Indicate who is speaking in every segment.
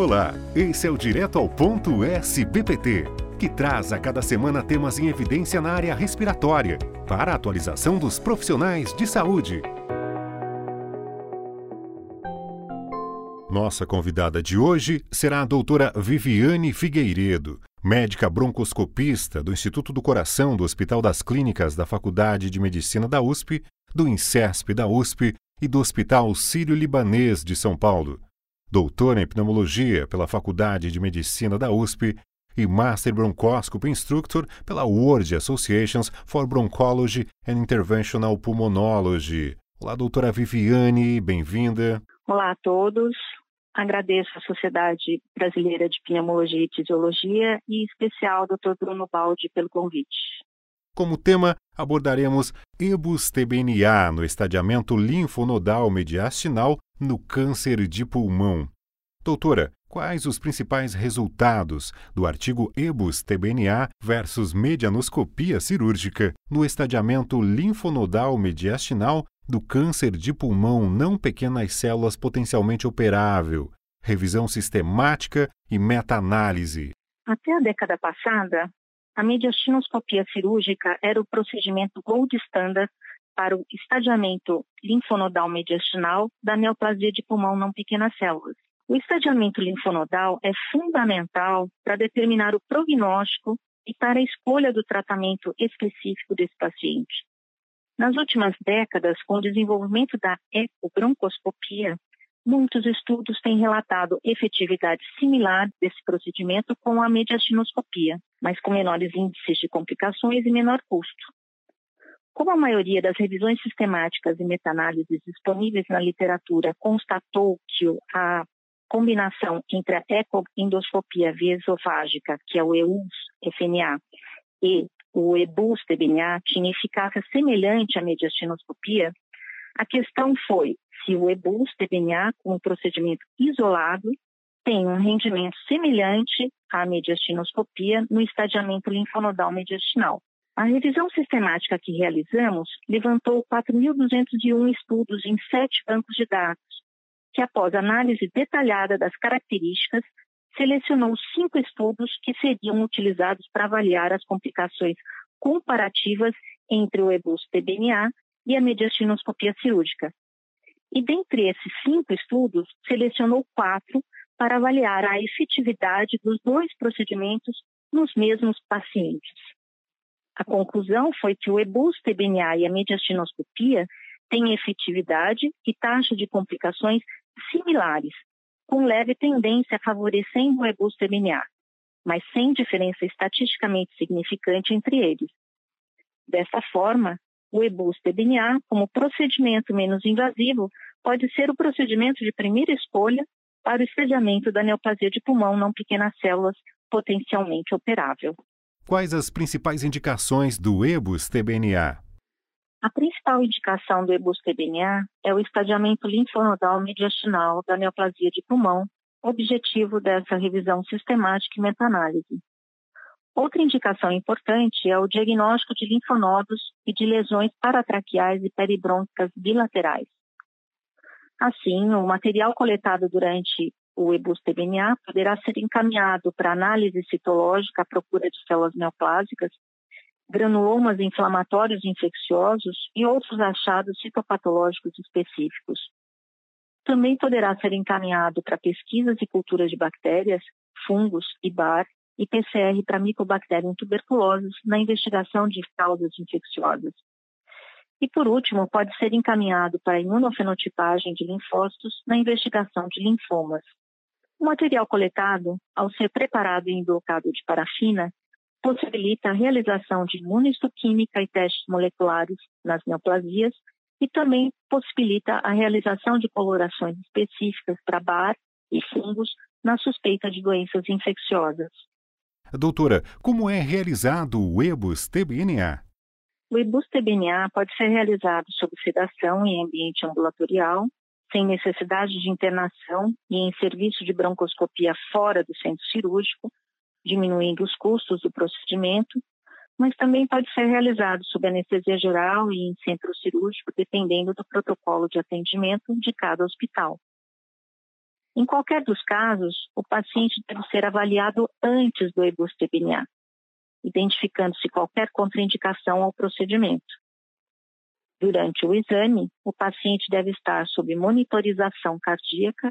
Speaker 1: Olá, esse é o Direto ao Ponto SBPT, que traz a cada semana temas em evidência na área respiratória, para a atualização dos profissionais de saúde. Nossa convidada de hoje será a doutora Viviane Figueiredo, médica broncoscopista do Instituto do Coração do Hospital das Clínicas da Faculdade de Medicina da USP, do INSESP da USP e do Hospital Sírio-Libanês de São Paulo. Doutora em pneumologia pela Faculdade de Medicina da USP e Master Bronchoscopy Instructor pela World Associations for Bronchology and Interventional Pulmonology. Olá, doutora Viviane, bem-vinda.
Speaker 2: Olá a todos. Agradeço à Sociedade Brasileira de Pneumologia e Fisiologia e, em especial, ao Dr. Bruno Baldi pelo convite.
Speaker 1: Como tema, abordaremos EBUS-TBNA no estadiamento linfonodal mediastinal no câncer de pulmão. Doutora, quais os principais resultados do artigo EBUS-TBNA versus medianoscopia cirúrgica no estadiamento linfonodal mediastinal do câncer de pulmão não pequenas células potencialmente operável, revisão sistemática e meta-análise.
Speaker 2: Até a década passada, a mediastinoscopia cirúrgica era o procedimento gold standard para o estadiamento linfonodal mediastinal da neoplasia de pulmão não pequenas células. O estadiamento linfonodal é fundamental para determinar o prognóstico e para a escolha do tratamento específico desse paciente. Nas últimas décadas, com o desenvolvimento da ecobroncoscopia, muitos estudos têm relatado efetividade similar desse procedimento com a mediastinoscopia, mas com menores índices de complicações e menor custo. Como a maioria das revisões sistemáticas e meta-análises disponíveis na literatura constatou que a combinação entre a ecoendoscopia via esofágica, que é o EUS-FNA, e o EBUS-TBNA tinha eficácia semelhante à mediastinoscopia, a questão foi se o EBUS-TBNA, como procedimento isolado, tem um rendimento semelhante à mediastinoscopia no estadiamento linfonodal mediastinal. A revisão sistemática que realizamos levantou 4.201 estudos em sete bancos de dados, que, após análise detalhada das características, selecionou cinco estudos que seriam utilizados para avaliar as complicações comparativas entre o EBUS-TBNA e a mediastinoscopia cirúrgica. E dentre esses cinco estudos, selecionou quatro para avaliar a efetividade dos dois procedimentos nos mesmos pacientes. A conclusão foi que o EBUS-TBNA e a mediastinoscopia têm efetividade e taxa de complicações similares, com leve tendência favorecendo o EBUS-TBNA, mas sem diferença estatisticamente significante entre eles. Dessa forma, o EBUS-TBNA, como procedimento menos invasivo, pode ser o procedimento de primeira escolha para o estadiamento da neoplasia de pulmão não pequenas células potencialmente operável.
Speaker 1: Quais as principais indicações do EBUS-TBNA?
Speaker 2: A principal indicação do EBUS-TBNA é o estadiamento linfonodal mediastinal da neoplasia de pulmão, objetivo dessa revisão sistemática e meta-análise. Outra indicação importante é o diagnóstico de linfonodos e de lesões paratraqueais e peribrôncicas bilaterais. Assim, o material coletado durante o EBUS-TBNA poderá ser encaminhado para análise citológica à procura de células neoplásicas granulomas inflamatórios infecciosos e outros achados citopatológicos específicos. Também poderá ser encaminhado para pesquisas e culturas de bactérias, fungos e bar e PCR para Mycobacterium tuberculosis na investigação de causas infecciosas. E, por último, pode ser encaminhado para imunofenotipagem de linfócitos na investigação de linfomas. O material coletado, ao ser preparado em blocado de parafina, possibilita a realização de imunistoquímica e testes moleculares nas neoplasias e também possibilita a realização de colorações específicas para bar e fungos na suspeita de doenças infecciosas.
Speaker 1: Doutora, como é realizado o EBUS-TBNA?
Speaker 2: O EBUS-TBNA pode ser realizado sob sedação em ambiente ambulatorial, sem necessidade de internação e em serviço de broncoscopia fora do centro cirúrgico, diminuindo os custos do procedimento, mas também pode ser realizado sob anestesia geral e em centro cirúrgico, dependendo do protocolo de atendimento de cada hospital. Em qualquer dos casos, o paciente deve ser avaliado antes do ebus-TBNA, identificando-se qualquer contraindicação ao procedimento. Durante o exame, o paciente deve estar sob monitorização cardíaca,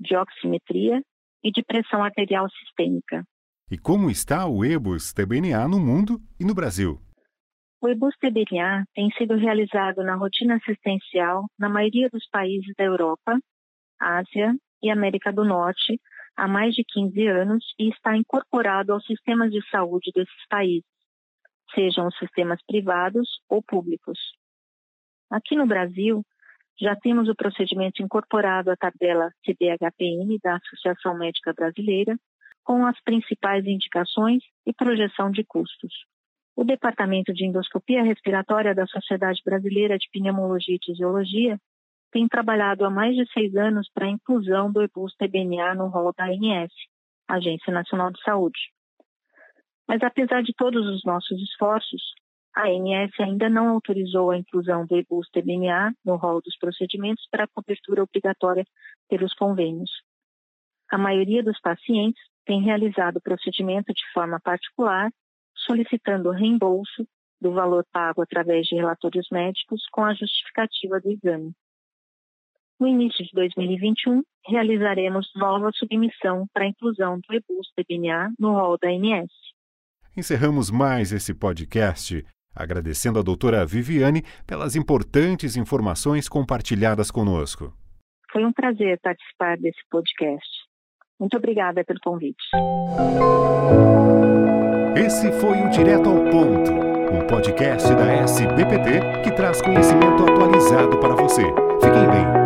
Speaker 2: de oximetria e de pressão arterial sistêmica.
Speaker 1: E como está o EBUS-TBNA no mundo e no Brasil?
Speaker 2: O EBUS-TBNA tem sido realizado na rotina assistencial na maioria dos países da Europa, Ásia e América do Norte há mais de 15 anos e está incorporado aos sistemas de saúde desses países, sejam os sistemas privados ou públicos. Aqui no Brasil, já temos o procedimento incorporado à tabela CDHPM da Associação Médica Brasileira, com as principais indicações e projeção de custos. O Departamento de Endoscopia Respiratória da Sociedade Brasileira de Pneumologia e Fisiologia tem trabalhado há mais de seis anos para a inclusão do EBUS-TBNA no rol da ANS, Agência Nacional de Saúde. Mas apesar de todos os nossos esforços, a ANS ainda não autorizou a inclusão do EBUS-TBNA no rol dos procedimentos para cobertura obrigatória pelos convênios. A maioria dos pacientes tem realizado o procedimento de forma particular, solicitando reembolso do valor pago através de relatórios médicos com a justificativa do exame. No início de 2021, realizaremos nova submissão para a inclusão do EBUS-TBNA no rol da ANS.
Speaker 1: Encerramos mais esse podcast agradecendo a doutora Viviane pelas importantes informações compartilhadas conosco.
Speaker 2: Foi um prazer participar desse podcast. Muito obrigada pelo convite.
Speaker 1: Esse foi o Direto ao Ponto, um podcast da SBPT que traz conhecimento atualizado para você. Fiquem bem